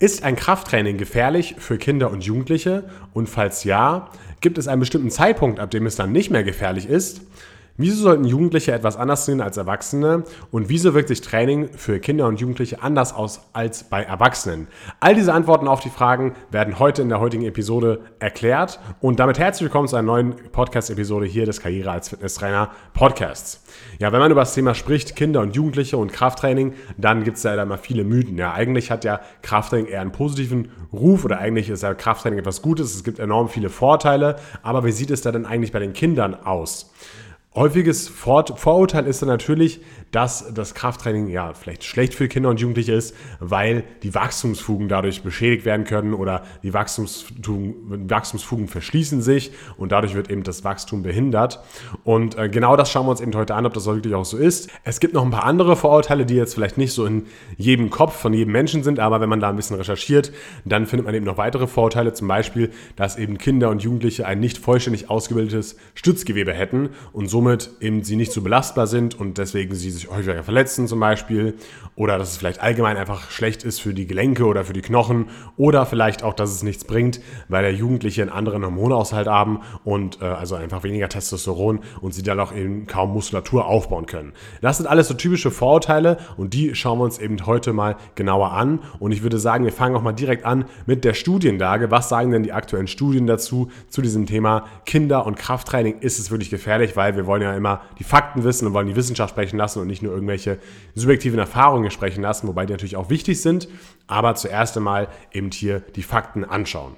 Ist ein Krafttraining gefährlich für Kinder und Jugendliche? Und falls ja, gibt es einen bestimmten Zeitpunkt, ab dem es dann nicht mehr gefährlich ist? Wieso sollten Jugendliche etwas anders sehen als Erwachsene? Und wieso wirkt sich Training für Kinder und Jugendliche anders aus als bei Erwachsenen? All diese Antworten auf die Fragen werden heute in der heutigen Episode erklärt. Und damit herzlich willkommen zu einer neuen Podcast-Episode hier des Karriere als Fitnesstrainer Podcasts. Ja, wenn man über das Thema spricht, Kinder und Jugendliche und Krafttraining, dann gibt es da immer viele Mythen. Ja, eigentlich hat ja Krafttraining eher einen positiven Ruf oder eigentlich ist ja Krafttraining etwas Gutes. Es gibt enorm viele Vorteile. Aber wie sieht es da denn eigentlich bei den Kindern aus? Häufiges Vorurteil ist dann natürlich, dass das Krafttraining ja vielleicht schlecht für Kinder und Jugendliche ist, weil die Wachstumsfugen dadurch beschädigt werden können oder die Wachstumsfugen, verschließen sich und dadurch wird eben das Wachstum behindert. Und äh, genau das schauen wir uns eben heute an, ob das wirklich auch so ist. Es gibt noch ein paar andere Vorurteile, die jetzt vielleicht nicht so in jedem Kopf von jedem Menschen sind, aber wenn man da ein bisschen recherchiert, dann findet man eben noch weitere Vorurteile, zum Beispiel, dass eben Kinder und Jugendliche ein nicht vollständig ausgebildetes Stützgewebe hätten und somit eben sie nicht so belastbar sind und deswegen sie sich häufiger verletzen zum Beispiel oder dass es vielleicht allgemein einfach schlecht ist für die Gelenke oder für die Knochen oder vielleicht auch, dass es nichts bringt, weil der Jugendliche einen anderen Hormonaushalt haben und äh, also einfach weniger Testosteron und sie dann auch eben kaum Muskulatur aufbauen können. Das sind alles so typische Vorurteile und die schauen wir uns eben heute mal genauer an und ich würde sagen, wir fangen auch mal direkt an mit der Studienlage. Was sagen denn die aktuellen Studien dazu, zu diesem Thema Kinder- und Krafttraining? Ist es wirklich gefährlich, weil wir wollen ja immer die Fakten wissen und wollen die Wissenschaft sprechen lassen und nicht nur irgendwelche subjektiven Erfahrungen sprechen lassen, wobei die natürlich auch wichtig sind, aber zuerst einmal eben hier die Fakten anschauen.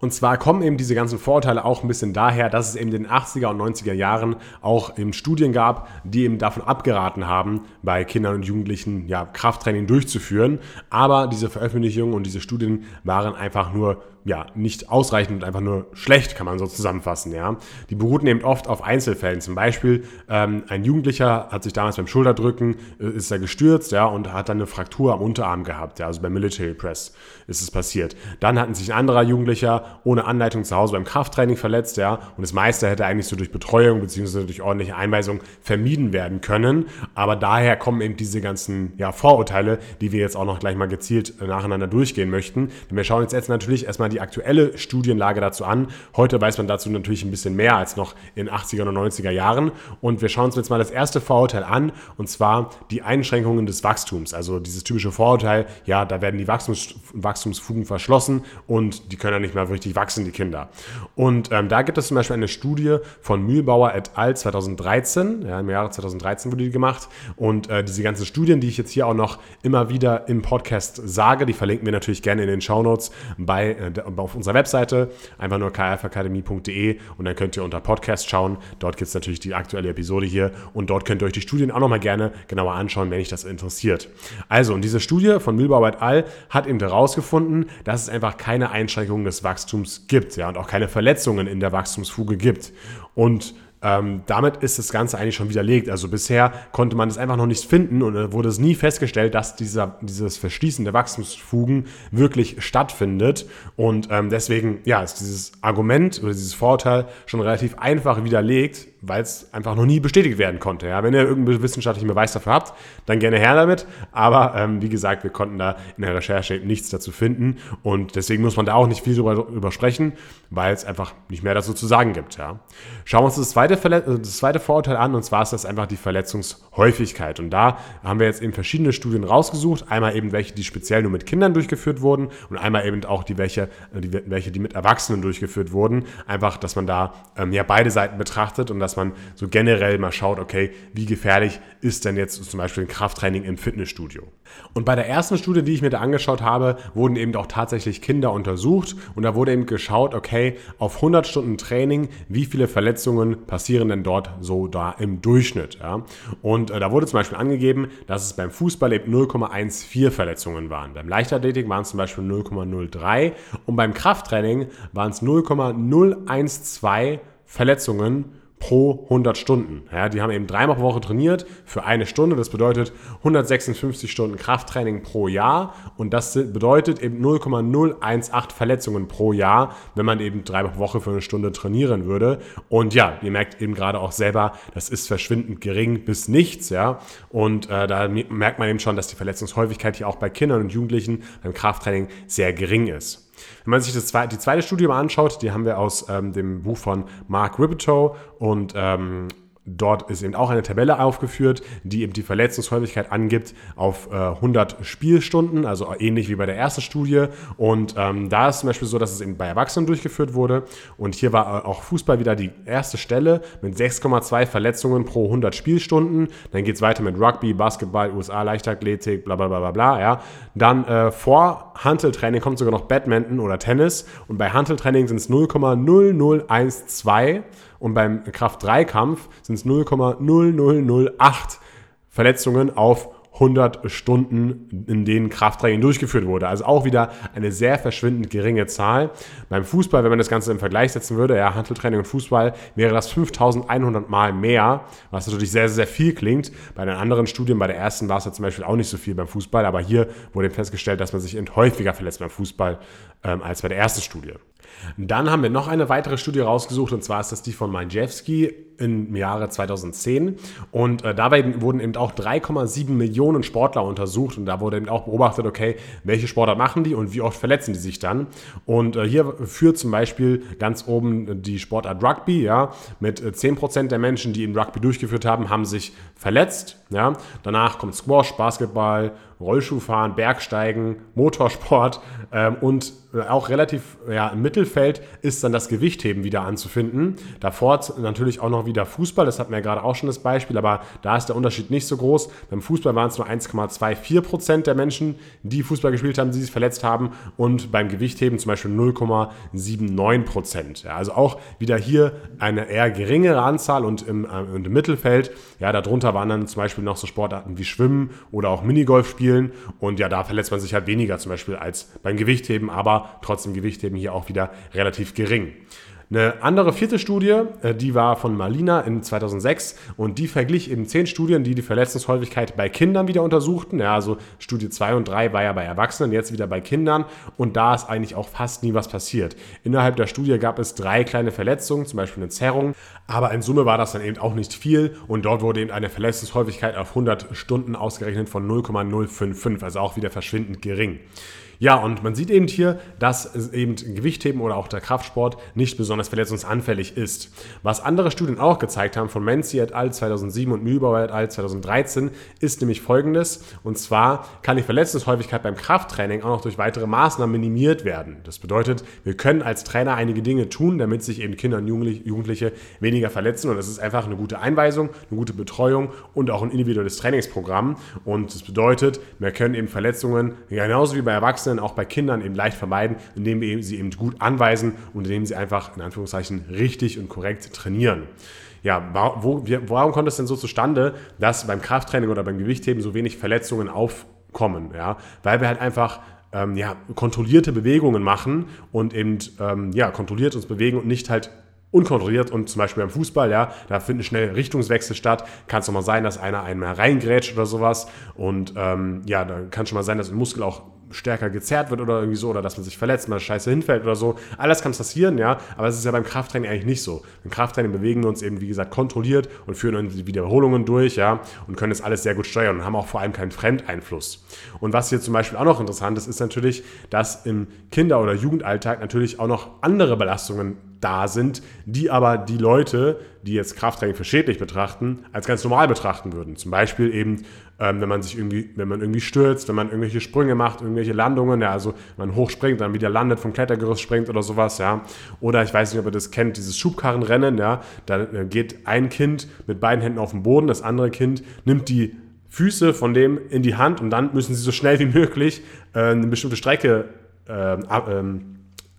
Und zwar kommen eben diese ganzen Vorurteile auch ein bisschen daher, dass es eben in den 80er und 90er Jahren auch eben Studien gab, die eben davon abgeraten haben, bei Kindern und Jugendlichen ja, Krafttraining durchzuführen. Aber diese Veröffentlichungen und diese Studien waren einfach nur ja, nicht ausreichend und einfach nur schlecht, kann man so zusammenfassen. Ja. Die beruhten eben oft auf Einzelfällen. Zum Beispiel ähm, ein Jugendlicher hat sich damals beim Schulterdrücken, äh, ist er gestürzt ja, und hat dann eine Fraktur am Unterarm gehabt. Ja, also beim Military Press ist es passiert. Dann hatten sich ein anderer Jugendlicher ohne Anleitung zu Hause beim Krafttraining verletzt. Ja, und das meiste hätte eigentlich so durch Betreuung bzw. durch ordentliche Einweisung vermieden werden können. Aber daher kommen eben diese ganzen ja, Vorurteile, die wir jetzt auch noch gleich mal gezielt nacheinander durchgehen möchten. Denn wir schauen uns jetzt natürlich erstmal die die aktuelle Studienlage dazu an. Heute weiß man dazu natürlich ein bisschen mehr als noch in 80er und 90er Jahren. Und wir schauen uns jetzt mal das erste Vorurteil an, und zwar die Einschränkungen des Wachstums. Also dieses typische Vorurteil, ja, da werden die Wachstums, Wachstumsfugen verschlossen und die können ja nicht mehr richtig wachsen, die Kinder. Und ähm, da gibt es zum Beispiel eine Studie von Mühlbauer et al. 2013, ja, im Jahre 2013 wurde die gemacht. Und äh, diese ganzen Studien, die ich jetzt hier auch noch immer wieder im Podcast sage, die verlinken wir natürlich gerne in den Shownotes bei äh, auf unserer Webseite, einfach nur kfakademie.de und dann könnt ihr unter Podcast schauen. Dort gibt es natürlich die aktuelle Episode hier und dort könnt ihr euch die Studien auch nochmal gerne genauer anschauen, wenn euch das interessiert. Also, und diese Studie von Mühlbauer et al. hat eben herausgefunden, dass es einfach keine Einschränkungen des Wachstums gibt ja, und auch keine Verletzungen in der Wachstumsfuge gibt. Und ähm, damit ist das Ganze eigentlich schon widerlegt. Also bisher konnte man es einfach noch nicht finden und wurde es nie festgestellt, dass dieser, dieses Verschließen der Wachstumsfugen wirklich stattfindet. Und ähm, deswegen ja, ist dieses Argument oder dieses Vorurteil schon relativ einfach widerlegt, weil es einfach noch nie bestätigt werden konnte. Ja, wenn ihr irgendeinen wissenschaftlichen Beweis dafür habt, dann gerne her damit. Aber ähm, wie gesagt, wir konnten da in der Recherche nichts dazu finden und deswegen muss man da auch nicht viel drüber, drüber sprechen, weil es einfach nicht mehr dazu zu sagen gibt. Ja. Schauen wir uns das zweite zweite, äh, das zweite Vorurteil an, und zwar ist das einfach die Verletzungshäufigkeit. Und da haben wir jetzt eben verschiedene Studien rausgesucht. Einmal eben welche, die speziell nur mit Kindern durchgeführt wurden und einmal eben auch die welche, äh, die, welche, die mit Erwachsenen durchgeführt wurden. Einfach, dass man da ähm, ja beide Seiten betrachtet und dass man so generell mal schaut, okay, wie gefährlich ist denn jetzt zum Beispiel ein Krafttraining im Fitnessstudio. Und bei der ersten Studie, die ich mir da angeschaut habe, wurden eben auch tatsächlich Kinder untersucht und da wurde eben geschaut, okay, auf 100 Stunden Training, wie viele Verletzungen passieren denn dort so da im Durchschnitt. Ja? Und äh, da wurde zum Beispiel angegeben, dass es beim Fußball eben 0,14 Verletzungen waren. Beim Leichtathletik waren es zum Beispiel 0,03 und beim Krafttraining waren es 0,012 Verletzungen pro 100 Stunden. Ja, die haben eben dreimal pro Woche trainiert für eine Stunde. Das bedeutet 156 Stunden Krafttraining pro Jahr. Und das bedeutet eben 0,018 Verletzungen pro Jahr, wenn man eben dreimal pro Woche für eine Stunde trainieren würde. Und ja, ihr merkt eben gerade auch selber, das ist verschwindend gering bis nichts. Ja, und äh, da merkt man eben schon, dass die Verletzungshäufigkeit hier auch bei Kindern und Jugendlichen beim Krafttraining sehr gering ist. Wenn man sich das zweite, die zweite Studie mal anschaut, die haben wir aus ähm, dem Buch von Mark Ribito und ähm, Dort ist eben auch eine Tabelle aufgeführt, die eben die Verletzungshäufigkeit angibt auf äh, 100 Spielstunden, also ähnlich wie bei der ersten Studie. Und ähm, da ist zum Beispiel so, dass es eben bei Erwachsenen durchgeführt wurde. Und hier war äh, auch Fußball wieder die erste Stelle mit 6,2 Verletzungen pro 100 Spielstunden. Dann geht es weiter mit Rugby, Basketball, USA, Leichtathletik, bla bla bla bla bla. Ja. Dann äh, vor Hanteltraining kommt sogar noch Badminton oder Tennis. Und bei Hanteltraining sind es 0,0012 und beim Kraft-3-Kampf sind es 0,0008 Verletzungen auf 100 Stunden, in denen Krafttraining durchgeführt wurde. Also auch wieder eine sehr verschwindend geringe Zahl. Beim Fußball, wenn man das Ganze im Vergleich setzen würde, ja, Handeltraining und Fußball, wäre das 5100 Mal mehr, was natürlich sehr, sehr viel klingt. Bei den anderen Studien, bei der ersten war es ja zum Beispiel auch nicht so viel beim Fußball, aber hier wurde festgestellt, dass man sich häufiger verletzt beim Fußball ähm, als bei der ersten Studie. Dann haben wir noch eine weitere Studie rausgesucht und zwar ist das die von Majewski im Jahre 2010 und äh, dabei wurden eben auch 3,7 Millionen Sportler untersucht. Und da wurde eben auch beobachtet, okay, welche Sportler machen die und wie oft verletzen die sich dann. Und äh, hier führt zum Beispiel ganz oben die Sportart Rugby, ja, mit 10% äh, der Menschen, die im Rugby durchgeführt haben, haben sich verletzt, ja, danach kommt Squash, Basketball, Rollschuhfahren, Bergsteigen, Motorsport ähm, und auch relativ ja, im Mittelfeld ist dann das Gewichtheben wieder anzufinden. Davor natürlich auch noch wieder Fußball, das hatten wir ja gerade auch schon das Beispiel, aber da ist der Unterschied nicht so groß. Beim Fußball waren es nur 1,24 Prozent der Menschen, die Fußball gespielt haben, die sich verletzt haben und beim Gewichtheben zum Beispiel 0,79 Prozent. Ja, also auch wieder hier eine eher geringere Anzahl und im, äh, im Mittelfeld, ja, darunter waren dann zum Beispiel noch so Sportarten wie Schwimmen oder auch Minigolf spielen spielen. Und ja, da verletzt man sich halt weniger zum Beispiel als beim Gewichtheben, aber trotzdem Gewichtheben hier auch wieder relativ gering. Eine andere vierte Studie, äh, die war von Malina in 2006 und die verglich eben zehn Studien, die die Verletzungshäufigkeit bei Kindern wieder untersuchten. Ja, also Studie 2 und 3 war ja bei Erwachsenen, jetzt wieder bei Kindern und da ist eigentlich auch fast nie was passiert. Innerhalb der Studie gab es drei kleine Verletzungen, zum Beispiel eine Zerrung, aber in Summe war das dann eben auch nicht viel und dort wurde eben eine Verletzungshäufigkeit auf 100 Stunden ausgerechnet von 0,055, also auch wieder verschwindend gering. Ja, und man sieht eben hier, dass eben Gewichtheben oder auch der Kraftsport nicht besonders verletzungsanfällig ist. Was andere Studien auch gezeigt haben, von Menzi et al. 2007 und Mühlbauer et al. 2013, ist nämlich folgendes. Und zwar kann die Verletzungshäufigkeit beim Krafttraining auch noch durch weitere Maßnahmen minimiert werden. Das bedeutet, wir können als Trainer einige Dinge tun, damit sich eben Kinder und Jugendliche weniger verletzen. Und das ist einfach eine gute Einweisung, eine gute Betreuung und auch ein individuelles Trainingsprogramm. Und das bedeutet, wir können eben Verletzungen genauso wie bei Erwachsenen Erwachsenen, auch bei Kindern eben leicht vermeiden, indem wir sie eben gut anweisen und indem sie einfach in Anführungszeichen richtig und korrekt trainieren. Ja, wo, warum kommt es denn so zustande, dass beim Krafttraining oder beim Gewichtheben so wenig Verletzungen aufkommen? Ja, weil wir halt einfach ähm, ja, kontrollierte Bewegungen machen und eben ähm, ja, kontrolliert uns bewegen und nicht halt unkontrolliert und zum Beispiel beim Fußball, ja, da finden schnell Richtungswechsel statt. Kann es doch mal sein, dass einer einmal reingrätscht oder sowas und ähm, ja, da kann schon mal sein, dass ein Muskel auch stärker gezerrt wird oder irgendwie so, oder dass man sich verletzt, mal scheiße hinfällt oder so. Alles kann passieren, ja, aber es ist ja beim Krafttraining eigentlich nicht so. Beim Krafttraining bewegen wir uns eben, wie gesagt, kontrolliert und führen die Wiederholungen durch, ja, und können das alles sehr gut steuern und haben auch vor allem keinen Fremdeinfluss. Und was hier zum Beispiel auch noch interessant ist, ist natürlich, dass im Kinder- oder Jugendalltag natürlich auch noch andere Belastungen da sind, die aber die Leute, die jetzt Krafttraining für schädlich betrachten, als ganz normal betrachten würden. Zum Beispiel eben, ähm, wenn man sich irgendwie, wenn man irgendwie stürzt, wenn man irgendwelche Sprünge macht, irgendwelche Landungen, ja, also man hochspringt, dann wieder landet, vom Klettergerüst springt oder sowas, ja. Oder ich weiß nicht, ob ihr das kennt, dieses Schubkarrenrennen, ja. Da äh, geht ein Kind mit beiden Händen auf den Boden, das andere Kind nimmt die Füße von dem in die Hand und dann müssen sie so schnell wie möglich äh, eine bestimmte Strecke äh,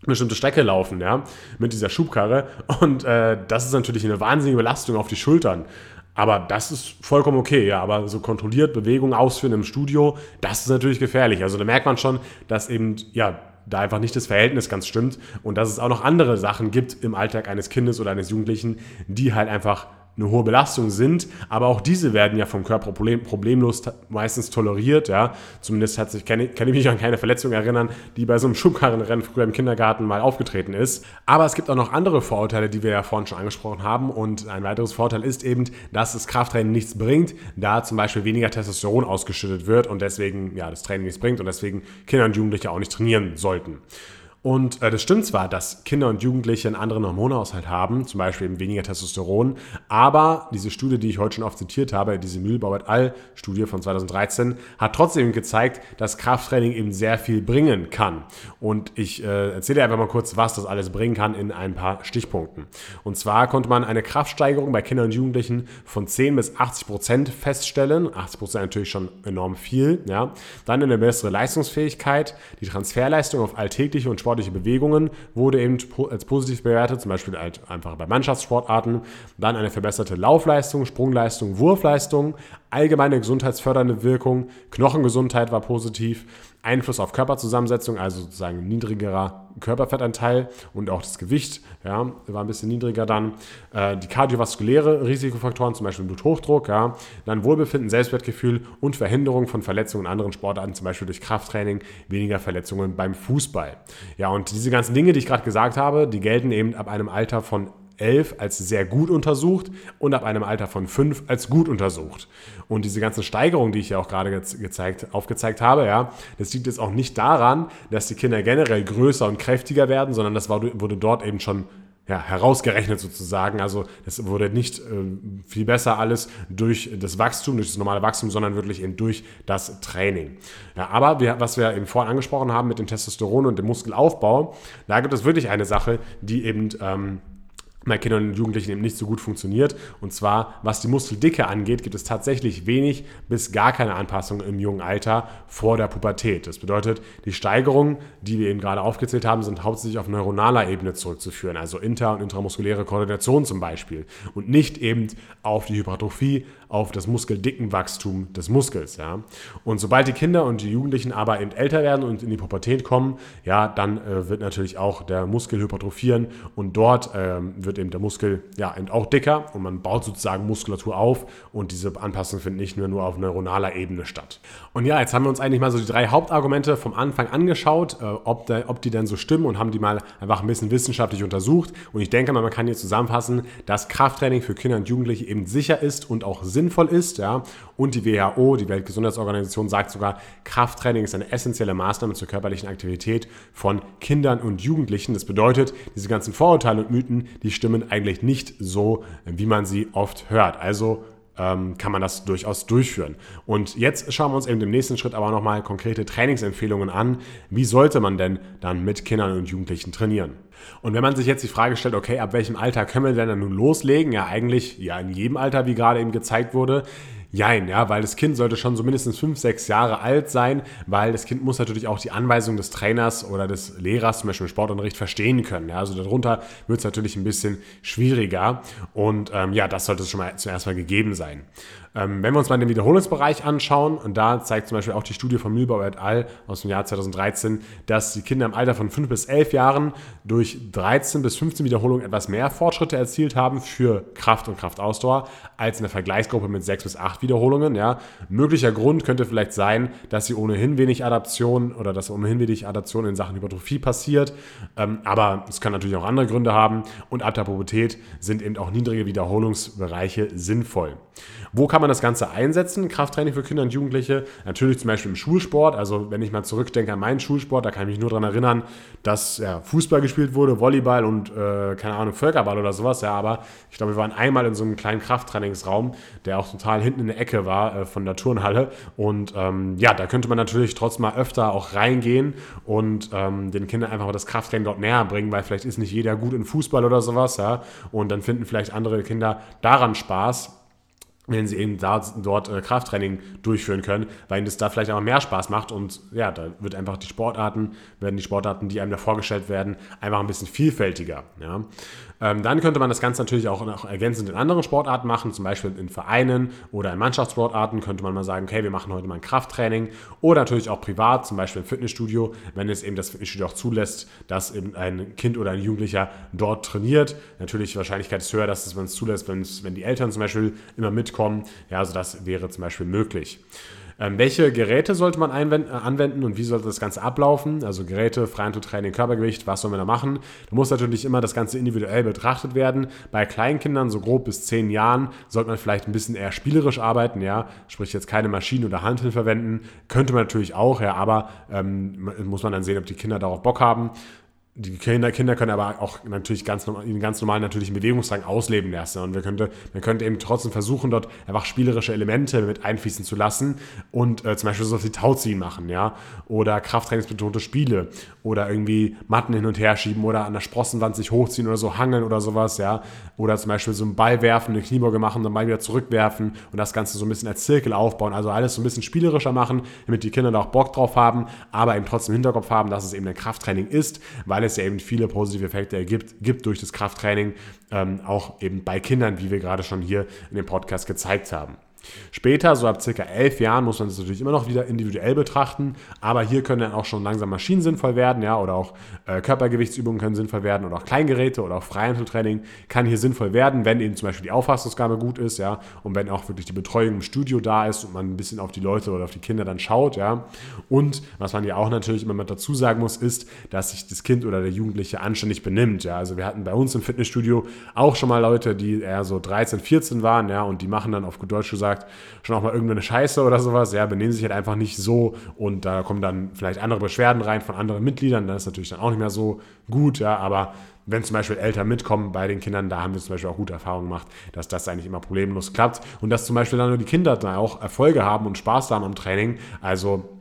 bestimmte Strecke laufen, ja, mit dieser Schubkarre. Und äh, das ist natürlich eine wahnsinnige Belastung auf die Schultern. Aber das ist vollkommen okay, ja. Aber so kontrolliert Bewegungen ausführen im Studio, das ist natürlich gefährlich. Also da merkt man schon, dass eben, ja, da einfach nicht das Verhältnis ganz stimmt und dass es auch noch andere Sachen gibt im Alltag eines Kindes oder eines Jugendlichen, die halt einfach eine hohe Belastung sind, aber auch diese werden ja vom Körper problem, problemlos meistens toleriert, ja. Zumindest hat sich, kann ich, kann ich mich an keine Verletzung erinnern, die bei so einem Schubkarrenrennen früher im Kindergarten mal aufgetreten ist. Aber es gibt auch noch andere Vorurteile, die wir ja vorhin schon angesprochen haben und ein weiteres Vorteil ist eben, dass das Krafttraining nichts bringt, da zum Beispiel weniger Testosteron ausgeschüttet wird und deswegen, ja, das Training nichts bringt und deswegen Kinder und Jugendliche auch nicht trainieren sollten. Und äh, das stimmt zwar, dass Kinder und Jugendliche einen anderen Hormonaushalt haben, zum Beispiel eben weniger Testosteron, aber diese Studie, die ich heute schon oft zitiert habe, diese Mühlbau et al. Studie von 2013, hat trotzdem gezeigt, dass Krafttraining eben sehr viel bringen kann. Und ich äh, erzähle einfach mal kurz, was das alles bringen kann in ein paar Stichpunkten. Und zwar konnte man eine Kraftsteigerung bei Kindern und Jugendlichen von 10 bis 80 Prozent feststellen. 80 Prozent natürlich schon enorm viel. Ja. Dann eine bessere Leistungsfähigkeit, die Transferleistung auf alltägliche und Sport sportliche Bewegungen wurde eben als positiv bewertet, zum Beispiel halt einfach bei Mannschaftssportarten. Dann eine verbesserte Laufleistung, Sprungleistung, Wurfleistung, allgemeine gesundheitsfördernde Wirkung, Knochengesundheit war positiv, Einfluss auf Körperzusammensetzung, also sozusagen niedrigerer Körperfettanteil und auch das Gewicht ja, war ein bisschen niedriger dann. Äh, die kardiovaskuläre Risikofaktoren, zum Beispiel Bluthochdruck, ja, dann Wohlbefinden, Selbstwertgefühl und Verhinderung von Verletzungen in anderen Sportarten, zum Beispiel durch Krafttraining, weniger Verletzungen beim Fußball. Ja, und diese ganzen Dinge, die ich gerade gesagt habe, die gelten eben ab einem Alter von 11 als sehr gut untersucht und ab einem Alter von 5 als gut untersucht. Und diese ganze Steigerung, die ich ja auch gerade gezeigt, aufgezeigt habe, ja, das liegt jetzt auch nicht daran, dass die Kinder generell größer und kräftiger werden, sondern das wurde dort eben schon ja, herausgerechnet sozusagen. Also es wurde nicht äh, viel besser alles durch das Wachstum, durch das normale Wachstum, sondern wirklich eben durch das Training. Ja, aber wir, was wir eben vorhin angesprochen haben mit dem Testosteron und dem Muskelaufbau, da gibt es wirklich eine Sache, die eben ähm, bei Kindern und Jugendlichen eben nicht so gut funktioniert. Und zwar, was die Muskeldicke angeht, gibt es tatsächlich wenig bis gar keine Anpassung im jungen Alter vor der Pubertät. Das bedeutet, die Steigerungen, die wir eben gerade aufgezählt haben, sind hauptsächlich auf neuronaler Ebene zurückzuführen, also inter- und intramuskuläre Koordination zum Beispiel. Und nicht eben auf die Hypertrophie, auf das Muskeldickenwachstum des Muskels. Ja. Und sobald die Kinder und die Jugendlichen aber eben älter werden und in die Pubertät kommen, ja, dann äh, wird natürlich auch der Muskel hypertrophieren und dort ähm, wird eben der Muskel ja eben auch dicker und man baut sozusagen Muskulatur auf und diese Anpassung findet nicht nur, nur auf neuronaler Ebene statt. Und ja, jetzt haben wir uns eigentlich mal so die drei Hauptargumente vom Anfang angeschaut, äh, ob, der, ob die denn so stimmen und haben die mal einfach ein bisschen wissenschaftlich untersucht. Und ich denke mal, man kann hier zusammenfassen, dass Krafttraining für Kinder und Jugendliche eben sicher ist und auch sinnvoll ist. Ja? Und die WHO, die Weltgesundheitsorganisation, sagt sogar, Krafttraining ist eine essentielle Maßnahme zur körperlichen Aktivität von Kindern und Jugendlichen. Das bedeutet, diese ganzen Vorurteile und Mythen, die stimmen eigentlich nicht so, wie man sie oft hört. Also ähm, kann man das durchaus durchführen. Und jetzt schauen wir uns eben im nächsten Schritt aber nochmal konkrete Trainingsempfehlungen an. Wie sollte man denn dann mit Kindern und Jugendlichen trainieren? Und wenn man sich jetzt die Frage stellt, okay, ab welchem Alter können wir denn dann nun loslegen? Ja, eigentlich ja in jedem Alter, wie gerade eben gezeigt wurde. Jein, ja, weil das Kind sollte schon so mindestens fünf, sechs Jahre alt sein, weil das Kind muss natürlich auch die Anweisung des Trainers oder des Lehrers, zum Beispiel im Sportunterricht, verstehen können. Ja, also darunter wird es natürlich ein bisschen schwieriger und ähm, ja, das sollte schon mal zuerst mal gegeben sein. Ähm, wenn wir uns mal den Wiederholungsbereich anschauen, und da zeigt zum Beispiel auch die Studie von Mühlbau et al. aus dem Jahr 2013, dass die Kinder im Alter von 5 bis 11 Jahren durch 13 bis 15 Wiederholungen etwas mehr Fortschritte erzielt haben für Kraft und Kraftausdauer als in der Vergleichsgruppe mit 6 bis 8 Wiederholungen. Ja. Möglicher Grund könnte vielleicht sein, dass sie ohnehin wenig Adaption oder dass ohnehin wenig Adaption in Sachen Hypertrophie passiert. Ähm, aber es kann natürlich auch andere Gründe haben. Und ab der Pubertät sind eben auch niedrige Wiederholungsbereiche sinnvoll. Wo kann man das Ganze einsetzen? Krafttraining für Kinder und Jugendliche. Natürlich zum Beispiel im Schulsport. Also wenn ich mal zurückdenke an meinen Schulsport, da kann ich mich nur daran erinnern, dass ja, Fußball gespielt wurde, Volleyball und äh, keine Ahnung, Völkerball oder sowas. Ja, aber ich glaube, wir waren einmal in so einem kleinen Krafttrainingsraum, der auch total hinten in der Ecke war äh, von der Turnhalle. Und ähm, ja, da könnte man natürlich trotzdem mal öfter auch reingehen und ähm, den Kindern einfach mal das Krafttraining dort näher bringen, weil vielleicht ist nicht jeder gut in Fußball oder sowas. Ja, und dann finden vielleicht andere Kinder daran Spaß. Wenn sie eben da, dort äh, Krafttraining durchführen können, weil ihnen das da vielleicht auch mehr Spaß macht und ja, da wird einfach die Sportarten, werden die Sportarten, die einem da vorgestellt werden, einfach ein bisschen vielfältiger. Ja. Ähm, dann könnte man das Ganze natürlich auch noch ergänzend in anderen Sportarten machen, zum Beispiel in Vereinen oder in Mannschaftssportarten könnte man mal sagen, okay, wir machen heute mal ein Krafttraining oder natürlich auch privat, zum Beispiel im Fitnessstudio, wenn es eben das Fitnessstudio auch zulässt, dass eben ein Kind oder ein Jugendlicher dort trainiert. Natürlich die Wahrscheinlichkeit ist höher, dass es man es zulässt, wenn die Eltern zum Beispiel immer mitkommen. Ja, also das wäre zum Beispiel möglich. Ähm, welche Geräte sollte man äh, anwenden und wie sollte das Ganze ablaufen? Also Geräte, Freihandeltraining, Körpergewicht, was sollen wir da machen? Da muss natürlich immer das Ganze individuell betrachtet werden. Bei Kleinkindern, so grob bis zehn Jahren, sollte man vielleicht ein bisschen eher spielerisch arbeiten, ja, sprich jetzt keine Maschinen oder Handeln verwenden. Könnte man natürlich auch, ja, aber ähm, muss man dann sehen, ob die Kinder darauf Bock haben die Kinder, Kinder können aber auch natürlich ganz den ganz normalen natürlichen Bewegungsdrang ausleben lassen. Und wir könnte, man könnte eben trotzdem versuchen, dort einfach spielerische Elemente mit einfließen zu lassen und äh, zum Beispiel so wie Tauziehen machen, ja, oder krafttrainingsbetonte Spiele oder irgendwie Matten hin und her schieben oder an der Sprossenwand sich hochziehen oder so hangeln oder sowas, ja, oder zum Beispiel so einen Ball werfen, eine Kniebeuge machen, dann mal wieder zurückwerfen und das Ganze so ein bisschen als Zirkel aufbauen. Also alles so ein bisschen spielerischer machen, damit die Kinder da auch Bock drauf haben, aber eben trotzdem im Hinterkopf haben, dass es eben ein Krafttraining ist, weil es ja eben viele positive Effekte ergibt, gibt durch das Krafttraining, ähm, auch eben bei Kindern, wie wir gerade schon hier in dem Podcast gezeigt haben. Später, so ab circa elf Jahren, muss man das natürlich immer noch wieder individuell betrachten, aber hier können dann auch schon langsam Maschinen sinnvoll werden, ja, oder auch äh, Körpergewichtsübungen können sinnvoll werden oder auch Kleingeräte oder auch Freihandeltraining kann hier sinnvoll werden, wenn eben zum Beispiel die Auffassungsgabe gut ist, ja, und wenn auch wirklich die Betreuung im Studio da ist und man ein bisschen auf die Leute oder auf die Kinder dann schaut, ja. Und was man ja auch natürlich immer mit dazu sagen muss, ist, dass sich das Kind oder der Jugendliche anständig benimmt, ja. Also wir hatten bei uns im Fitnessstudio auch schon mal Leute, die eher so 13, 14 waren, ja, und die machen dann auf gut Deutsch gesagt gesagt, schon auch mal irgendeine Scheiße oder sowas, ja, benehmen sich halt einfach nicht so und da kommen dann vielleicht andere Beschwerden rein von anderen Mitgliedern, dann ist natürlich dann auch nicht mehr so gut, ja, aber wenn zum Beispiel Eltern mitkommen bei den Kindern, da haben wir zum Beispiel auch gute Erfahrungen gemacht, dass das eigentlich immer problemlos klappt und dass zum Beispiel dann nur die Kinder dann auch Erfolge haben und Spaß haben am Training. Also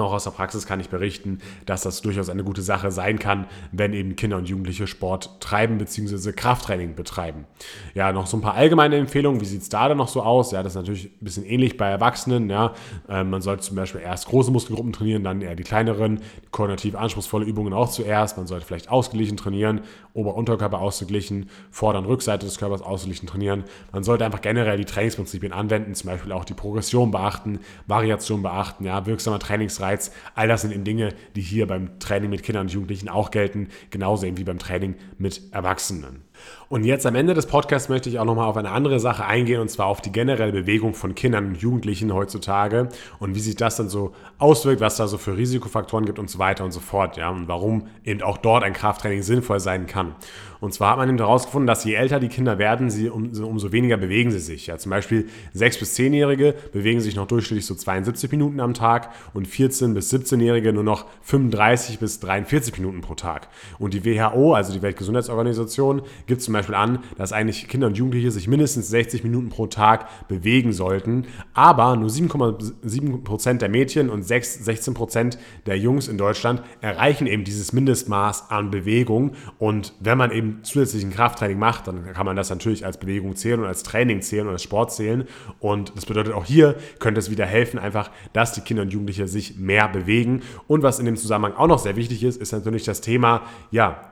auch aus der Praxis kann ich berichten, dass das durchaus eine gute Sache sein kann, wenn eben Kinder und Jugendliche Sport treiben bzw. Krafttraining betreiben. Ja, noch so ein paar allgemeine Empfehlungen. Wie sieht es da dann noch so aus? Ja, das ist natürlich ein bisschen ähnlich bei Erwachsenen. Ja, ähm, man sollte zum Beispiel erst große Muskelgruppen trainieren, dann eher die kleineren, koordinativ anspruchsvolle Übungen auch zuerst. Man sollte vielleicht ausgeglichen trainieren, Ober-Unterkörper ausgeglichen, Vorder- und Rückseite des Körpers ausgeglichen trainieren. Man sollte einfach generell die Trainingsprinzipien anwenden, zum Beispiel auch die Progression beachten, Variation beachten, ja, wirksamer Trainingsreiz. All das sind eben Dinge, die hier beim Training mit Kindern und Jugendlichen auch gelten, genauso eben wie beim Training mit Erwachsenen. Und jetzt am Ende des Podcasts möchte ich auch nochmal auf eine andere Sache eingehen, und zwar auf die generelle Bewegung von Kindern und Jugendlichen heutzutage und wie sich das dann so auswirkt, was da so für Risikofaktoren gibt und so weiter und so fort, ja, und warum eben auch dort ein Krafttraining sinnvoll sein kann. Und zwar hat man eben herausgefunden, dass je älter die Kinder werden, sie um, umso weniger bewegen sie sich. Ja, zum Beispiel 6- bis 10-Jährige bewegen sich noch durchschnittlich so 72 Minuten am Tag und 14- bis 17-Jährige nur noch 35 bis 43 Minuten pro Tag. Und die WHO, also die Weltgesundheitsorganisation, gibt zum Beispiel an, dass eigentlich Kinder und Jugendliche sich mindestens 60 Minuten pro Tag bewegen sollten, aber nur 7,7% der Mädchen und 6, 16% der Jungs in Deutschland erreichen eben dieses Mindestmaß an Bewegung. Und wenn man eben zusätzlichen Krafttraining macht, dann kann man das natürlich als Bewegung zählen und als Training zählen und als Sport zählen. Und das bedeutet auch hier könnte es wieder helfen, einfach, dass die Kinder und Jugendliche sich mehr bewegen. Und was in dem Zusammenhang auch noch sehr wichtig ist, ist natürlich das Thema, ja,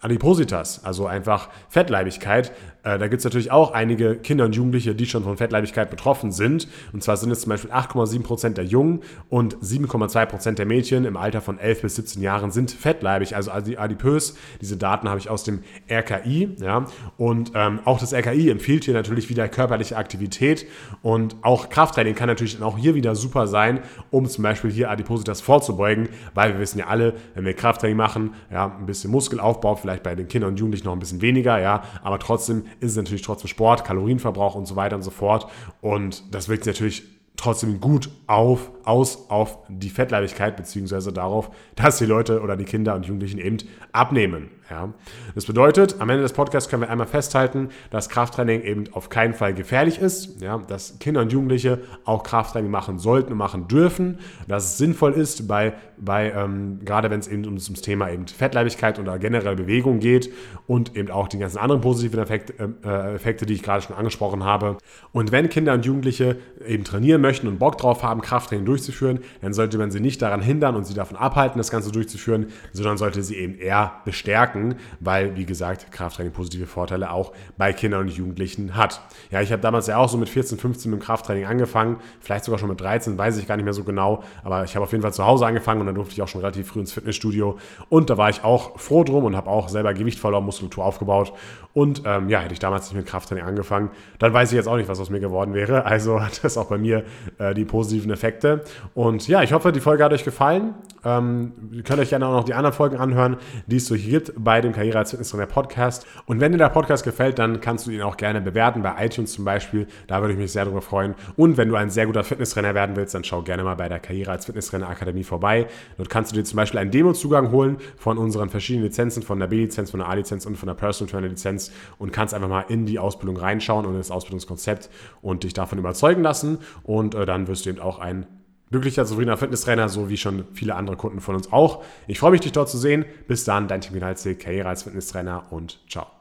Adipositas, also einfach Fettleibigkeit. Äh, da gibt es natürlich auch einige Kinder und Jugendliche, die schon von Fettleibigkeit betroffen sind. Und zwar sind es zum Beispiel 8,7% der Jungen und 7,2% der Mädchen im Alter von 11 bis 17 Jahren sind fettleibig, also adipös. Diese Daten habe ich aus dem RKI. Ja? Und ähm, auch das RKI empfiehlt hier natürlich wieder körperliche Aktivität. Und auch Krafttraining kann natürlich auch hier wieder super sein, um zum Beispiel hier Adipositas vorzubeugen, weil wir wissen ja alle, wenn wir Krafttraining machen, ja, ein bisschen Muskelaufbau, vielleicht bei den Kindern und Jugendlichen noch ein bisschen weniger, ja, aber trotzdem ist es natürlich trotzdem Sport, Kalorienverbrauch und so weiter und so fort. Und das wirkt natürlich trotzdem gut auf, aus auf die Fettleibigkeit beziehungsweise darauf, dass die Leute oder die Kinder und Jugendlichen eben abnehmen. Ja. Das bedeutet, am Ende des Podcasts können wir einmal festhalten, dass Krafttraining eben auf keinen Fall gefährlich ist, ja, dass Kinder und Jugendliche auch Krafttraining machen sollten und machen dürfen, dass es sinnvoll ist, bei, bei ähm, gerade wenn es eben ums, ums Thema eben Fettleibigkeit oder generell Bewegung geht und eben auch die ganzen anderen positiven Effekte, äh, Effekte, die ich gerade schon angesprochen habe. Und wenn Kinder und Jugendliche eben trainieren möchten und Bock drauf haben, Krafttraining durchzuführen, dann sollte man sie nicht daran hindern und sie davon abhalten, das Ganze durchzuführen, sondern sollte sie eben eher bestärken weil, wie gesagt, Krafttraining positive Vorteile auch bei Kindern und Jugendlichen hat. Ja, ich habe damals ja auch so mit 14, 15 mit dem Krafttraining angefangen, vielleicht sogar schon mit 13, weiß ich gar nicht mehr so genau, aber ich habe auf jeden Fall zu Hause angefangen und dann durfte ich auch schon relativ früh ins Fitnessstudio und da war ich auch froh drum und habe auch selber Gewicht verloren, Muskulatur aufgebaut und ähm, ja, hätte ich damals nicht mit Krafttraining angefangen, dann weiß ich jetzt auch nicht, was aus mir geworden wäre. Also hat das auch bei mir äh, die positiven Effekte. Und ja, ich hoffe, die Folge hat euch gefallen. Ähm, ihr könnt euch gerne auch noch die anderen Folgen anhören, die es so hier gibt bei dem Karriere als Fitnesstrainer Podcast. Und wenn dir der Podcast gefällt, dann kannst du ihn auch gerne bewerten, bei iTunes zum Beispiel. Da würde ich mich sehr darüber freuen. Und wenn du ein sehr guter Fitnesstrainer werden willst, dann schau gerne mal bei der Karriere als Fitnesstrainer Akademie vorbei. Dort kannst du dir zum Beispiel einen Demo-Zugang holen von unseren verschiedenen Lizenzen, von der B-Lizenz, von der A-Lizenz und von der Personal Trainer Lizenz und kannst einfach mal in die Ausbildung reinschauen und das Ausbildungskonzept und dich davon überzeugen lassen. Und äh, dann wirst du eben auch ein glücklicher, zufriedener Fitnesstrainer, so wie schon viele andere Kunden von uns auch. Ich freue mich, dich dort zu sehen. Bis dann, dein Team Karriere als Fitnesstrainer und ciao.